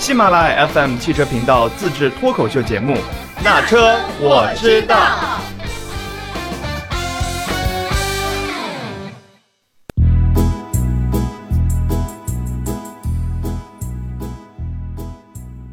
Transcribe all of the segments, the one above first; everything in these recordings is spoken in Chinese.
喜马拉雅 FM 汽车频道自制脱口秀节目《那车我知道》。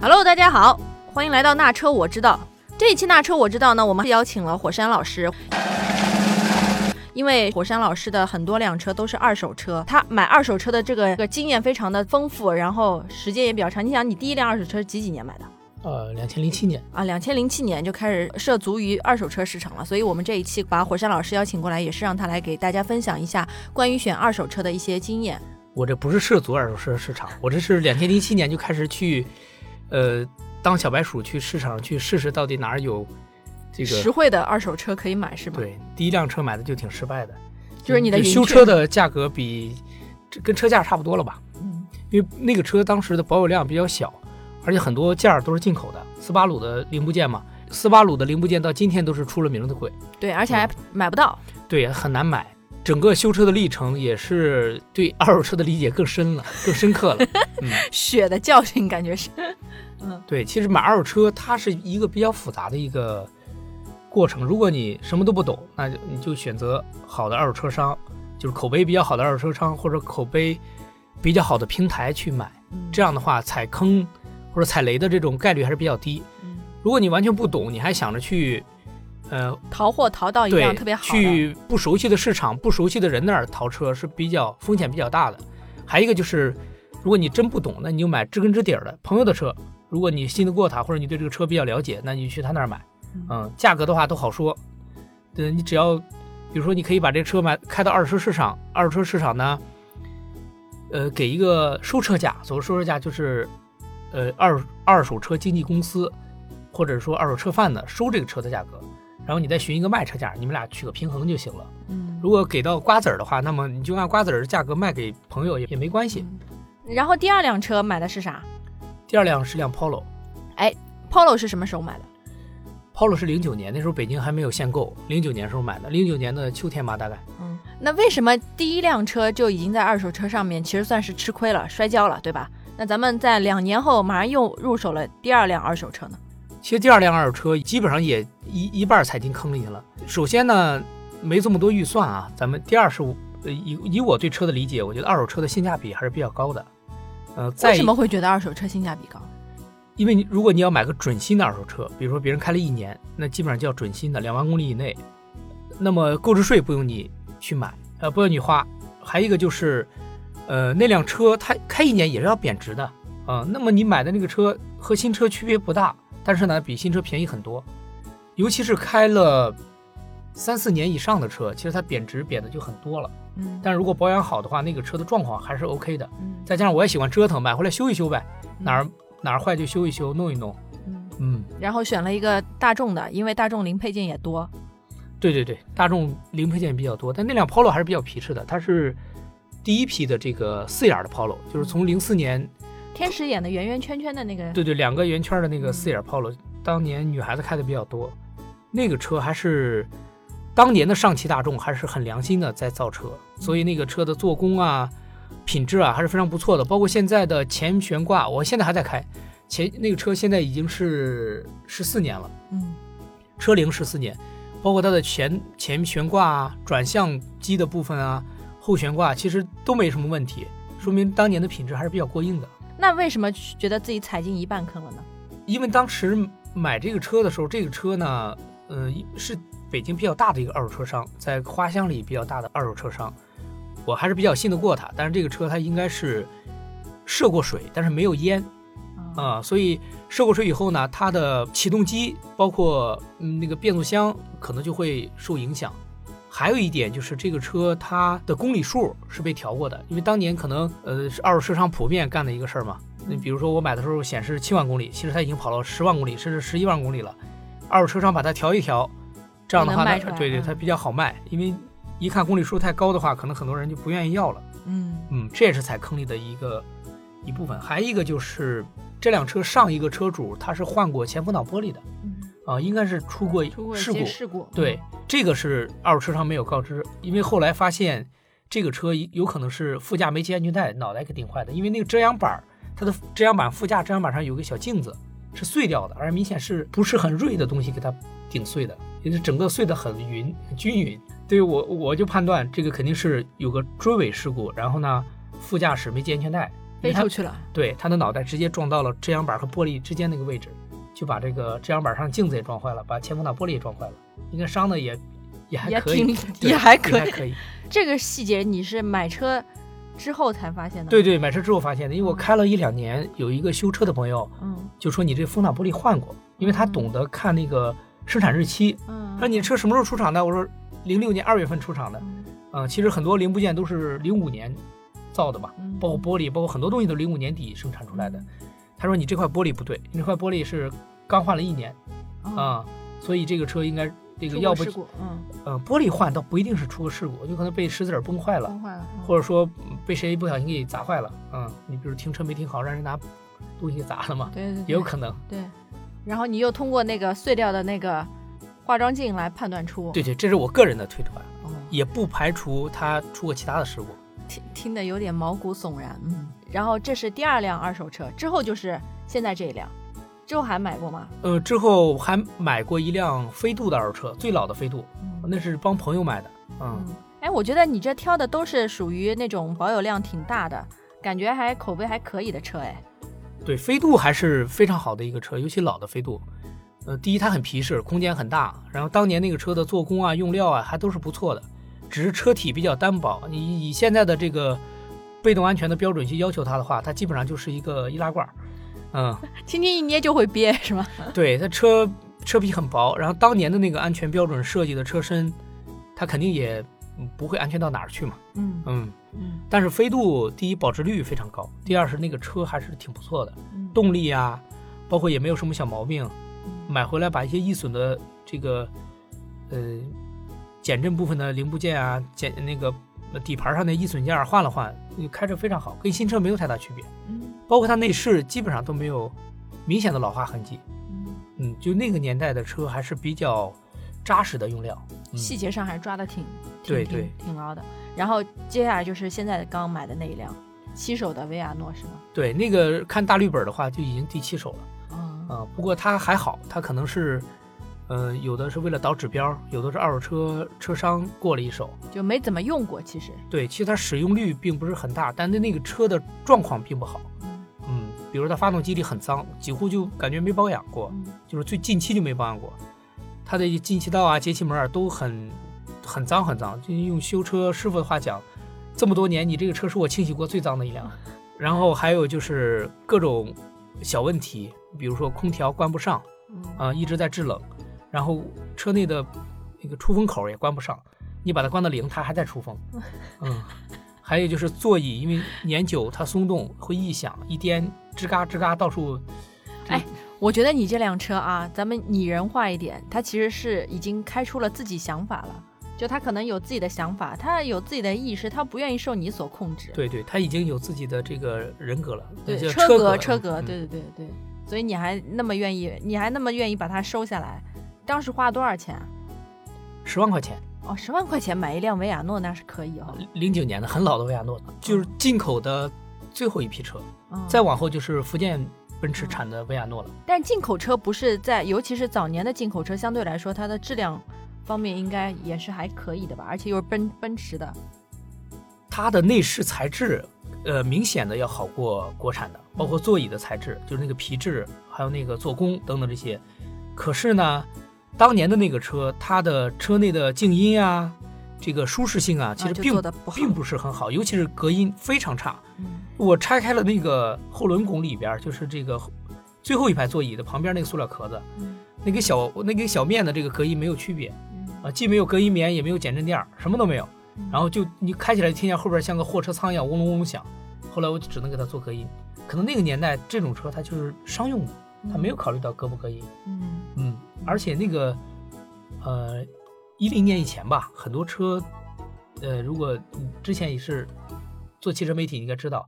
Hello，大家好，欢迎来到那车我知道。这一期那车我知道呢，我们邀请了火山老师，因为火山老师的很多辆车都是二手车，他买二手车的这个这个经验非常的丰富，然后时间也比较长。你想，你第一辆二手车是几几年买的？呃，两千零七年啊，两千零七年就开始涉足于二手车市场了。所以我们这一期把火山老师邀请过来，也是让他来给大家分享一下关于选二手车的一些经验。我这不是涉足二手车市场，我这是两千零七年就开始去，呃。当小白鼠去市场去试试，到底哪儿有这个实惠的二手车可以买，是吗？对，第一辆车买的就挺失败的，就是你的修车的价格比跟车价差不多了吧？嗯，因为那个车当时的保有量比较小，而且很多件儿都是进口的，斯巴鲁的零部件嘛，斯巴鲁的零部件到今天都是出了名的贵。对，而且还买不到。对，很难买。整个修车的历程也是对二手车的理解更深了，更深刻了。血的教训感觉是。嗯，对，其实买二手车它是一个比较复杂的一个过程。如果你什么都不懂，那就你就选择好的二手车商，就是口碑比较好的二手车商或者口碑比较好的平台去买。这样的话，踩坑或者踩雷的这种概率还是比较低。如果你完全不懂，你还想着去呃淘货淘到一辆特别好，去不熟悉的市场、不熟悉的人那儿淘车是比较风险比较大的。还一个就是，如果你真不懂，那你就买知根知底儿的朋友的车。如果你信得过他，或者你对这个车比较了解，那你就去他那儿买。嗯，价格的话都好说。对，你只要，比如说，你可以把这车买开到二手车市场，二手车市场呢，呃，给一个收车价。所谓收车价就是，呃，二二手车经纪公司或者说二手车贩子收这个车的价格，然后你再寻一个卖车价，你们俩取个平衡就行了。嗯，如果给到瓜子儿的话，那么你就按瓜子儿的价格卖给朋友也也没关系。然后第二辆车买的是啥？第二辆是辆 Polo，哎，Polo 是什么时候买的？Polo 是零九年，那时候北京还没有限购，零九年时候买的，零九年的秋天吧，大概。嗯，那为什么第一辆车就已经在二手车上面，其实算是吃亏了，摔跤了，对吧？那咱们在两年后马上又入手了第二辆二手车呢？其实第二辆二手车基本上也一一半踩进坑里去了。首先呢，没这么多预算啊，咱们第二是以以我对车的理解，我觉得二手车的性价比还是比较高的。呃，为什么会觉得二手车性价比高？因为你如果你要买个准新的二手车，比如说别人开了一年，那基本上叫准新的，两万公里以内，那么购置税不用你去买，呃，不用你花。还有一个就是，呃，那辆车它开一年也是要贬值的啊。那么你买的那个车和新车区别不大，但是呢，比新车便宜很多。尤其是开了三四年以上的车，其实它贬值贬的就很多了。嗯，但如果保养好的话，那个车的状况还是 OK 的。嗯，再加上我也喜欢折腾，买回来修一修呗，哪儿哪儿坏就修一修，弄一弄。嗯嗯。然后选了一个大众的，因为大众零配件也多。对对对，大众零配件比较多，但那辆 Polo 还是比较皮实的，它是第一批的这个四眼的 Polo，就是从零四年天使眼的圆圆圈圈的那个。对对，两个圆圈的那个四眼 Polo，当年女孩子开的比较多，那个车还是。当年的上汽大众还是很良心的在造车，所以那个车的做工啊、品质啊还是非常不错的。包括现在的前悬挂，我现在还在开，前那个车现在已经是十四年了，嗯，车龄十四年，包括它的前前悬挂啊、转向机的部分啊、后悬挂，其实都没什么问题，说明当年的品质还是比较过硬的。那为什么觉得自己踩进一半坑了呢？因为当时买这个车的时候，这个车呢，嗯，是。北京比较大的一个二手车商，在花乡里比较大的二手车商，我还是比较信得过他。但是这个车它应该是涉过水，但是没有淹啊，所以涉过水以后呢，它的启动机包括那个变速箱可能就会受影响。还有一点就是这个车它的公里数是被调过的，因为当年可能呃是二手车商普遍干的一个事儿嘛。你比如说我买的时候显示七万公里，其实它已经跑了十万公里甚至十一万公里了，二手车商把它调一调。这样的话呢，对对，它比较好卖，因为一看公里数太高的话，可能很多人就不愿意要了。嗯嗯，这也是踩坑里的一个一部分。还一个就是这辆车上一个车主他是换过前风挡玻璃的，啊，应该是出过事故。事故。对，这个是二手车商没有告知，因为后来发现这个车有可能是副驾没系安全带，脑袋给顶坏的。因为那个遮阳板它的遮阳板副驾遮阳板上有个小镜子是碎掉的，而明显是不是很锐的东西给它顶碎的，也是整个碎得很匀均匀。对于我我就判断这个肯定是有个追尾事故，然后呢副驾驶没系安全带，飞出去了。对他的脑袋直接撞到了遮阳板和玻璃之间那个位置，就把这个遮阳板上镜子也撞坏了，把前风挡玻璃也撞坏了，应该伤的也 也还可以，也还可以还可以。这个细节你是买车之后才发现的？对，对，买车之后发现的，因为我开了一两年，有一个修车的朋友嗯就说你这风挡玻璃换过，因为他懂得看那个生产日期，嗯。说你车什么时候出厂的？我说零六年二月份出厂的，嗯嗯，其实很多零部件都是零五年造的嘛，嗯包括玻璃，包括很多东西都零五年底生产出来的。他说你这块玻璃不对，你这块玻璃是刚换了一年哦啊、所以这个车应该这个要不嗯，呃玻璃换倒不一定是出个事故，有可能被石子儿崩坏了，崩坏了，嗯或者说嗯被谁不小心给砸坏了，嗯，你比如停车没停好，让人拿东西给砸了嘛，对对对，也有可能。对。然后你又通过那个碎掉的那个化妆镜来判断出，对对，这是我个人的推断，哦，也不排除他出过其他的事故。听听得有点毛骨悚然，嗯。然后这是第二辆二手车，之后就是现在这一辆，之后还买过吗？呃，之后还买过一辆飞度的二手车，最老的飞度，嗯那是帮朋友买的，嗯，嗯，哎，我觉得你这挑的都是属于那种保有量挺大的，感觉还口碑还可以的车，哎，对，飞度还是非常好的一个车，尤其老的飞度。呃，第一它很皮实，空间很大，然后当年那个车的做工啊、用料啊还都是不错的，只是车体比较单薄。你以现在的这个被动安全的标准去要求它的话，它基本上就是一个易拉罐儿。嗯，轻轻一捏就会憋，是吗？对，它车车皮很薄，然后当年的那个安全标准设计的车身，它肯定也嗯不会安全到哪儿去嘛。嗯嗯，嗯但是飞度第一保值率非常高，第二是那个车还是挺不错的，嗯，动力啊，包括也没有什么小毛病。嗯买回来把一些易损的这个呃减震部分的零部件啊，减那个呃底盘上的易损件换了换，你开着非常好，跟新车没有太大区别。嗯包括它内饰基本上都没有明显的老化痕迹。嗯，嗯，就那个年代的车还是比较扎实的用料。嗯、细节上还抓的挺对对挺高的。然后接下来就是现在刚买的那一辆七手的维亚诺，是吗？对，那个看大绿本的话就已经第七手了嗯啊、不过它还好，它可能是。呃，有的是为了导指标，有的是二手车车商过了一手，就没怎么用过，其实。对，其实它使用率并不是很大，但是那个车的状况并不好。嗯嗯，比如它发动机里很脏，几乎就感觉没保养过，嗯就是最近期就没保养过。它的进气道啊、节气门啊都很很脏很脏。就用修车师傅的话讲，这么多年你这个车是我清洗过最脏的一辆。然后还有就是各种小问题，比如说空调关不上嗯啊、一直在制冷，然后车内的那个出风口也关不上，你把它关到零，它还在出风。嗯，还有就是座椅，因为年久它松动会异响，一颠吱嘎吱嘎到处。哎我觉得你这辆车啊，咱们拟人化一点，它其实是已经开出了自己想法了。就他可能有自己的想法，他有自己的意识，他不愿意受你所控制。对对，他已经有自己的这个人格了，对，叫车格车格，嗯对对对对。所以你还那么愿意，你还那么愿意把它收下来，当时花了多少钱啊？十万块钱，哦，十万块钱买一辆维亚诺那是可以哦。零九年的很老的维亚诺，就是进口的最后一批车，嗯再往后就是福建奔驰产的维亚诺了。但进口车不是在，尤其是早年的进口车，相对来说它的质量方面应该也是还可以的吧，而且又是奔奔驰的。它的内饰材质，呃，明显的要好过国产的，包括座椅的材质，就是那个皮质，还有那个做工等等这些。可是呢，当年的那个车，它的车内的静音啊，这个舒适性啊，其实并、不并不是很好，尤其是隔音非常差。嗯我拆开了那个后轮拱里边，就是这个最后一排座椅的旁边那个塑料壳子，嗯那个小那个小面的这个隔音没有区别嗯啊，既没有隔音棉，也没有减震垫儿，什么都没有。嗯然后就你开起来听见后边像个货车仓一样嗡隆嗡隆响，后来我就只能给它做隔音。可能那个年代这种车它就是商用的，它没有考虑到隔不隔音。嗯嗯，而且那个呃一零年以前吧，很多车呃如果你之前也是做汽车媒体，你应该知道，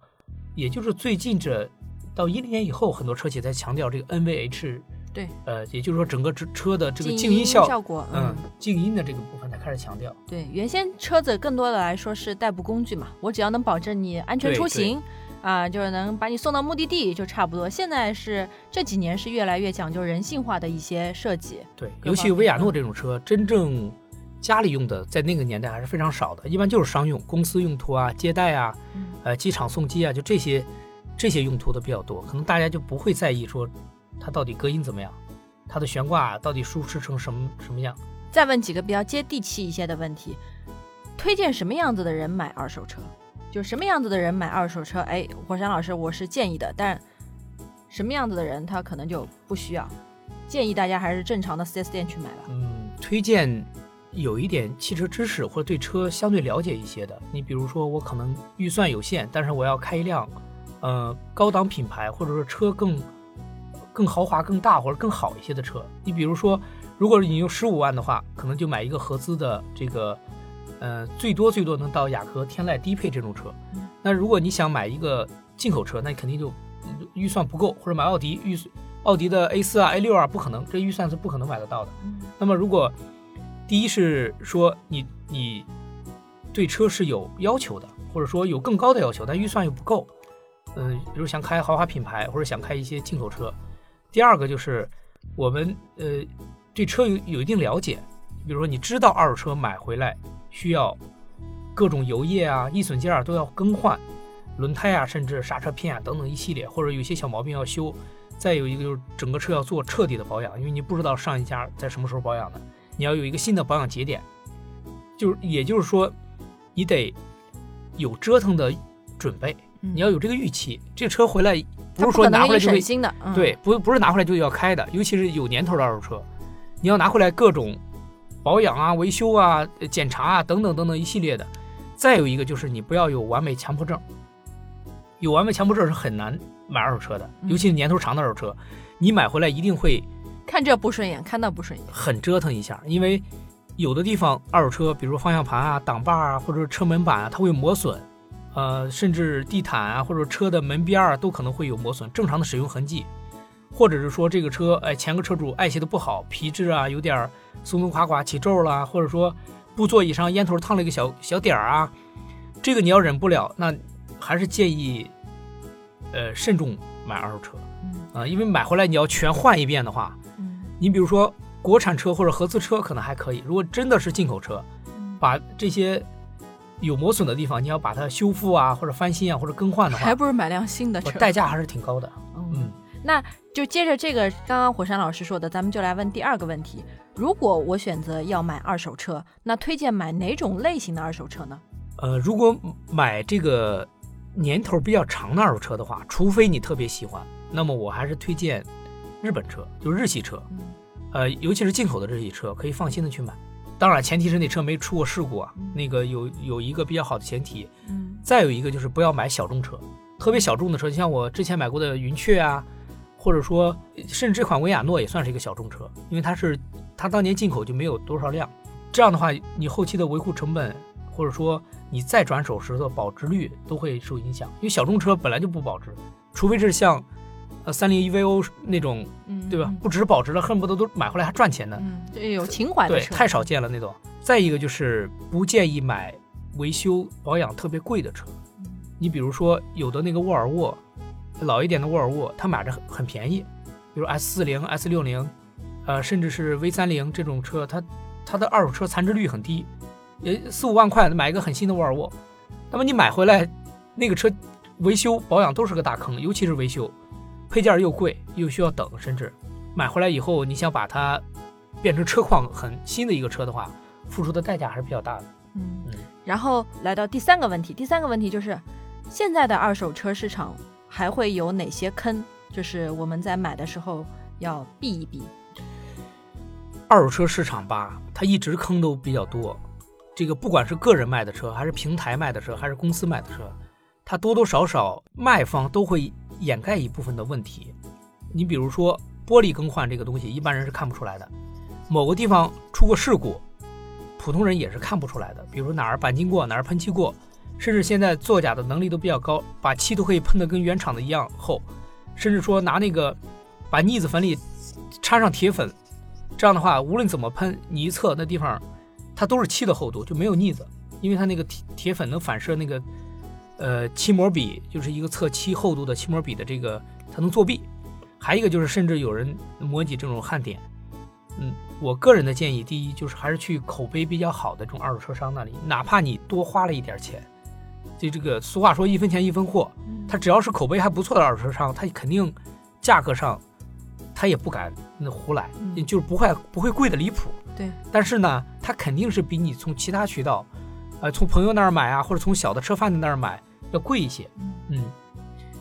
也就是最近这到一零年以后，很多车企在强调这个 NVH。对，呃，也就是说整个车车的这个静静音效，效果，嗯，静音的这个部分才开始强调。对，原先车子更多的来说是代步工具嘛，我只要能保证你安全出行，啊，就是能把你送到目的地就差不多。现在是这几年是越来越讲究人性化的一些设计。对，尤其维亚诺这种车，真正家里用的，在那个年代还是非常少的，一般就是商用、公司用途啊、接待啊、嗯呃机场送机啊，就这些这些用途的比较多，可能大家就不会在意说它到底隔音怎么样，它的悬挂到底舒适成什么什么样。再问几个比较接地气一些的问题，推荐什么样子的人买二手车？就什么样子的人买二手车？哎，火山老师，我是建议的，但什么样子的人他可能就不需要。建议大家还是正常的 4S 店去买吧。嗯，推荐有一点汽车知识或者对车相对了解一些的。你比如说，我可能预算有限，但是我要开一辆，呃，高档品牌或者说车更更豪华、更大或者更好一些的车。你比如说，如果你用十五万的话，可能就买一个合资的这个，呃，最多最多能到雅阁、天籁低配这种车嗯。那如果你想买一个进口车，那你肯定就嗯预算不够，或者买奥迪预算。奥迪的 A 四啊、A 六啊，不可能，这预算是不可能买得到的。那么，如果第一是说你你对车是有要求的，或者说有更高的要求，但预算又不够，嗯、比如想开豪华品牌或者想开一些进口车。第二个就是我们呃对车有有一定了解，比如说你知道二手车买回来需要各种油液啊、易损件儿都要更换，轮胎啊，甚至刹车片啊等等一系列，或者有些小毛病要修。再有一个就是整个车要做彻底的保养，因为你不知道上一家在什么时候保养的，你要有一个新的保养节点，就是也就是说，你得有折腾的准备，你要有这个预期。这车回来不是说拿回来就会省心的。嗯、对，不不是拿回来就要开的，尤其是有年头的二手车，你要拿回来各种保养啊、维修啊、呃检查啊等等等等一系列的。再有一个就是你不要有完美强迫症，有完美强迫症是很难买二手车的，嗯尤其是年头长的二手车，你买回来一定会看这不顺眼，看那不顺眼。很折腾一下，因为有的地方二手车，比如方向盘啊、挡把啊，或者车门板啊，它会磨损，呃，甚至地毯啊或者车的门边儿啊都可能会有磨损，正常的使用痕迹，或者是说这个车，哎，前个车主爱惜的不好，皮质啊有点儿松松垮垮起皱啦，或者说布座椅上烟头烫了一个小小点儿啊，这个你要忍不了，那还是建议，呃，慎重买二手车。嗯。啊、因为买回来你要全换一遍的话。嗯。你比如说国产车或者合资车可能还可以，如果真的是进口车，嗯。把这些有磨损的地方，你要把它修复啊，或者翻新啊，或者更换的话还，不如买辆新的车。代价还是挺高的。嗯，那就接着这个刚刚火山老师说的，咱们就来问第二个问题：如果我选择要买二手车，那推荐买哪种类型的二手车呢？呃，如果买这个年头比较长的二手车的话，除非你特别喜欢，那么我还是推荐日本车，就日系车，嗯呃，尤其是进口的日系车，可以放心的去买。当然，前提是那车没出过事故啊，嗯那个有有一个比较好的前提。嗯再有一个就是不要买小众车，特别小众的车，像我之前买过的云雀啊，或者说甚至这款维亚诺也算是一个小众车，因为它是它当年进口就没有多少辆，这样的话你后期的维护成本或者说你再转手时的保值率都会受影响，因为小众车本来就不保值，除非是像呃三菱 EVO 那种嗯，对吧，不只是保值了，恨不得都买回来还赚钱的，嗯，这有情怀的对，车，太少见了那种。再一个就是不建议买维修保养特别贵的车。你比如说有的那个沃尔沃，老一点的沃尔沃，它买着很很便宜，比如 S 四零、S 六零，呃，甚至是 V 三零这种车，它它的二手车残值率很低，也四五万块买一个很新的沃尔沃，那么你买回来那个车维修保养都是个大坑，尤其是维修，配件又贵又需要等，甚至买回来以后你想把它变成车况很新的一个车的话，付出的代价还是比较大的。嗯嗯，然后来到第三个问题，第三个问题就是，现在的二手车市场还会有哪些坑？就是我们在买的时候要避一避。二手车市场吧，它一直坑都比较多。这个不管是个人卖的车，还是平台卖的车，还是公司卖的车，它多多少少卖方都会掩盖一部分的问题。你比如说玻璃更换这个东西，一般人是看不出来的。某个地方出过事故，普通人也是看不出来的。比如哪儿钣金过，哪儿喷漆过，甚至现在作假的能力都比较高，把漆都可以喷得跟原厂的一样厚，甚至说拿那个把腻子粉里掺上铁粉，这样的话，无论怎么喷，你一测那地方，它都是漆的厚度，就没有腻子，因为它那个铁铁粉能反射那个呃漆膜笔，就是一个测漆厚度的漆膜笔的这个，它能作弊；还一个就是甚至有人模拟这种焊点。嗯，我个人的建议，第一就是还是去口碑比较好的这种二手车商那里，哪怕你多花了一点钱，就这个俗话说一分钱一分货，他只要是口碑还不错的二手车商，他肯定价格上他也不敢那胡来，嗯。就是不会不会贵的离谱。对，但是呢，他肯定是比你从其他渠道，呃，从朋友那儿买啊，或者从小的车贩子那儿买要贵一些。嗯嗯，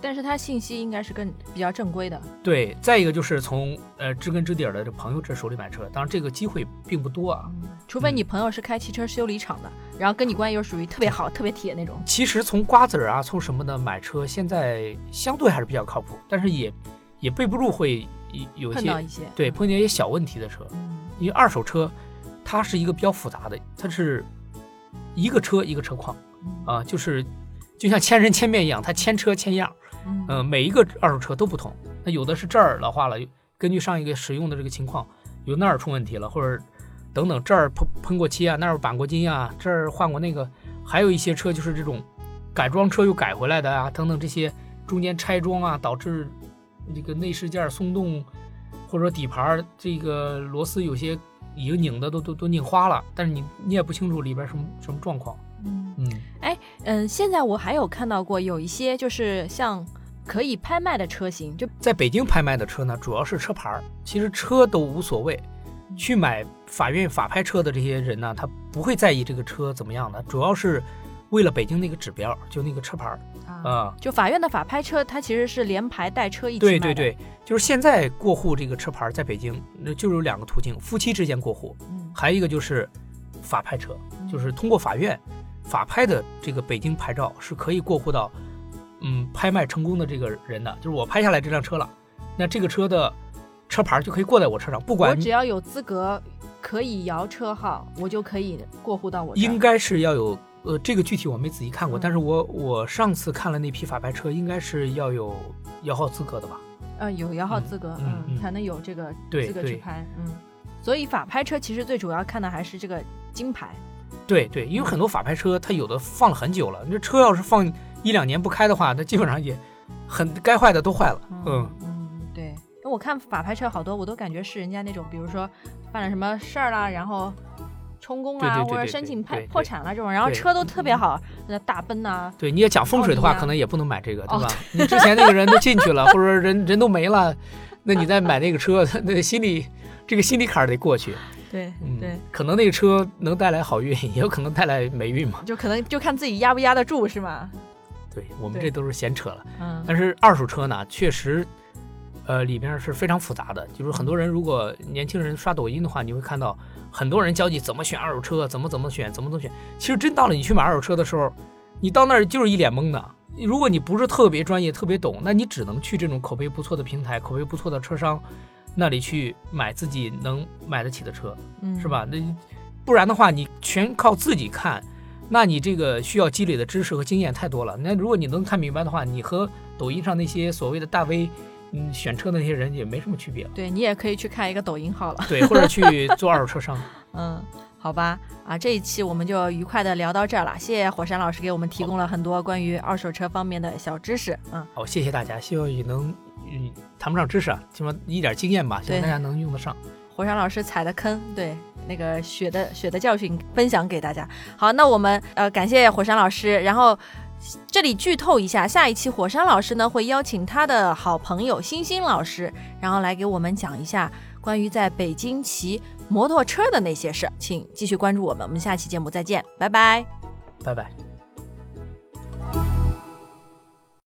但是它信息应该是更比较正规的。对。再一个就是从呃知根知底儿的这朋友这手里买车，当然这个机会并不多啊。除非你朋友是开汽车修理厂的，然后跟你关系又属于特别好、特别铁那种。其实从瓜子儿啊，从什么的买车，现在相对还是比较靠谱，但是也也备不住会有一些一些对碰见一些小问题的车。嗯因为二手车它是一个比较复杂的，它是一个车一个车况啊，就是就像千人千面一样，它千车千样，嗯嗯、每一个二手车都不同。那有的是这儿老化了，根据上一个使用的这个情况，有那儿出问题了，或者等等这儿喷喷过漆啊，那儿钣过金啊，这儿换过那个，还有一些车就是这种改装车又改回来的啊，等等这些中间拆装啊，导致这个内饰件松动，或者说底盘儿这个螺丝有些已经拧的都都都拧花了，但是你你也不清楚里边什么什么状况，嗯嗯。嗯，现在我还有看到过有一些就是像可以拍卖的车型，就在北京拍卖的车呢，主要是车牌儿，其实车都无所谓。去买法院法拍车的这些人呢，他不会在意这个车怎么样的，主要是为了北京那个指标，就那个车牌儿啊，啊。就法院的法拍车，它其实是连牌带车一起卖。对对对，就是现在过户这个车牌儿在北京，那就有两个途径：夫妻之间过户，嗯，还有一个就是法拍车，就是通过法院法拍的这个北京牌照是可以过户到，嗯，拍卖成功的这个人的，就是我拍下来这辆车了，那这个车的车牌就可以过在我车上，不管我只要有资格可以摇车号，我就可以过户到我。应该是要有，呃，这个具体我没仔细看过，嗯但是我我上次看了那批法拍车，应该是要有摇号资格的吧？呃有摇号嗯资格，嗯嗯才能有这个资格去拍，嗯。所以法拍车其实最主要看的还是这个金牌，对对，因为很多法拍车它有的放了很久了，你这车要是放一两年不开的话，那基本上也很该坏的都坏了，嗯。嗯，对。因为我看法拍车好多，我都感觉是人家那种，比如说犯了什么事儿啦，然后充公啦，对对对或者申请破破产了这种，然后车都特别好，那大奔呐、对，你要讲风水的话，啊可能也不能买这个，对哦吧？你之前那个人都进去了，或者说人人都没了，那你再买那个车，那心里这个心理坎儿得过去。对嗯，对，，可能那个车能带来好运，也有可能带来霉运嘛。就可能就看自己压不压得住是吗？对我们这都是闲扯了。嗯，但是二手车呢，确实，呃，里边是非常复杂的。就是很多人如果年轻人刷抖音的话，你会看到很多人教你怎么选二手车，怎么怎么选，怎么怎么选。其实真到了你去买二手车的时候，你到那儿就是一脸懵的。如果你不是特别专业、特别懂，那你只能去这种口碑不错的平台、口碑不错的车商那里去买自己能买得起的车，嗯是吧？那不然的话，你全靠自己看，那你这个需要积累的知识和经验太多了。那如果你能看明白的话，你和抖音上那些所谓的大 V，嗯，选车的那些人也没什么区别了。对你也可以去看一个抖音号了。对，或者去做二手车商。嗯，好吧，啊，这一期我们就愉快的聊到这儿了，谢谢火山老师给我们提供了很多关于二手车方面的小知识。嗯，好，谢谢大家，希望你能，嗯，谈不上知识啊，起码一点经验吧，希望大家能用得上。火山老师踩的坑，对那个血的血的教训分享给大家。好，那我们呃感谢火山老师，然后这里剧透一下，下一期火山老师呢会邀请他的好朋友星星老师，然后来给我们讲一下关于在北京骑摩托车的那些事儿，请继续关注我们，我们下期节目再见，拜拜。拜拜。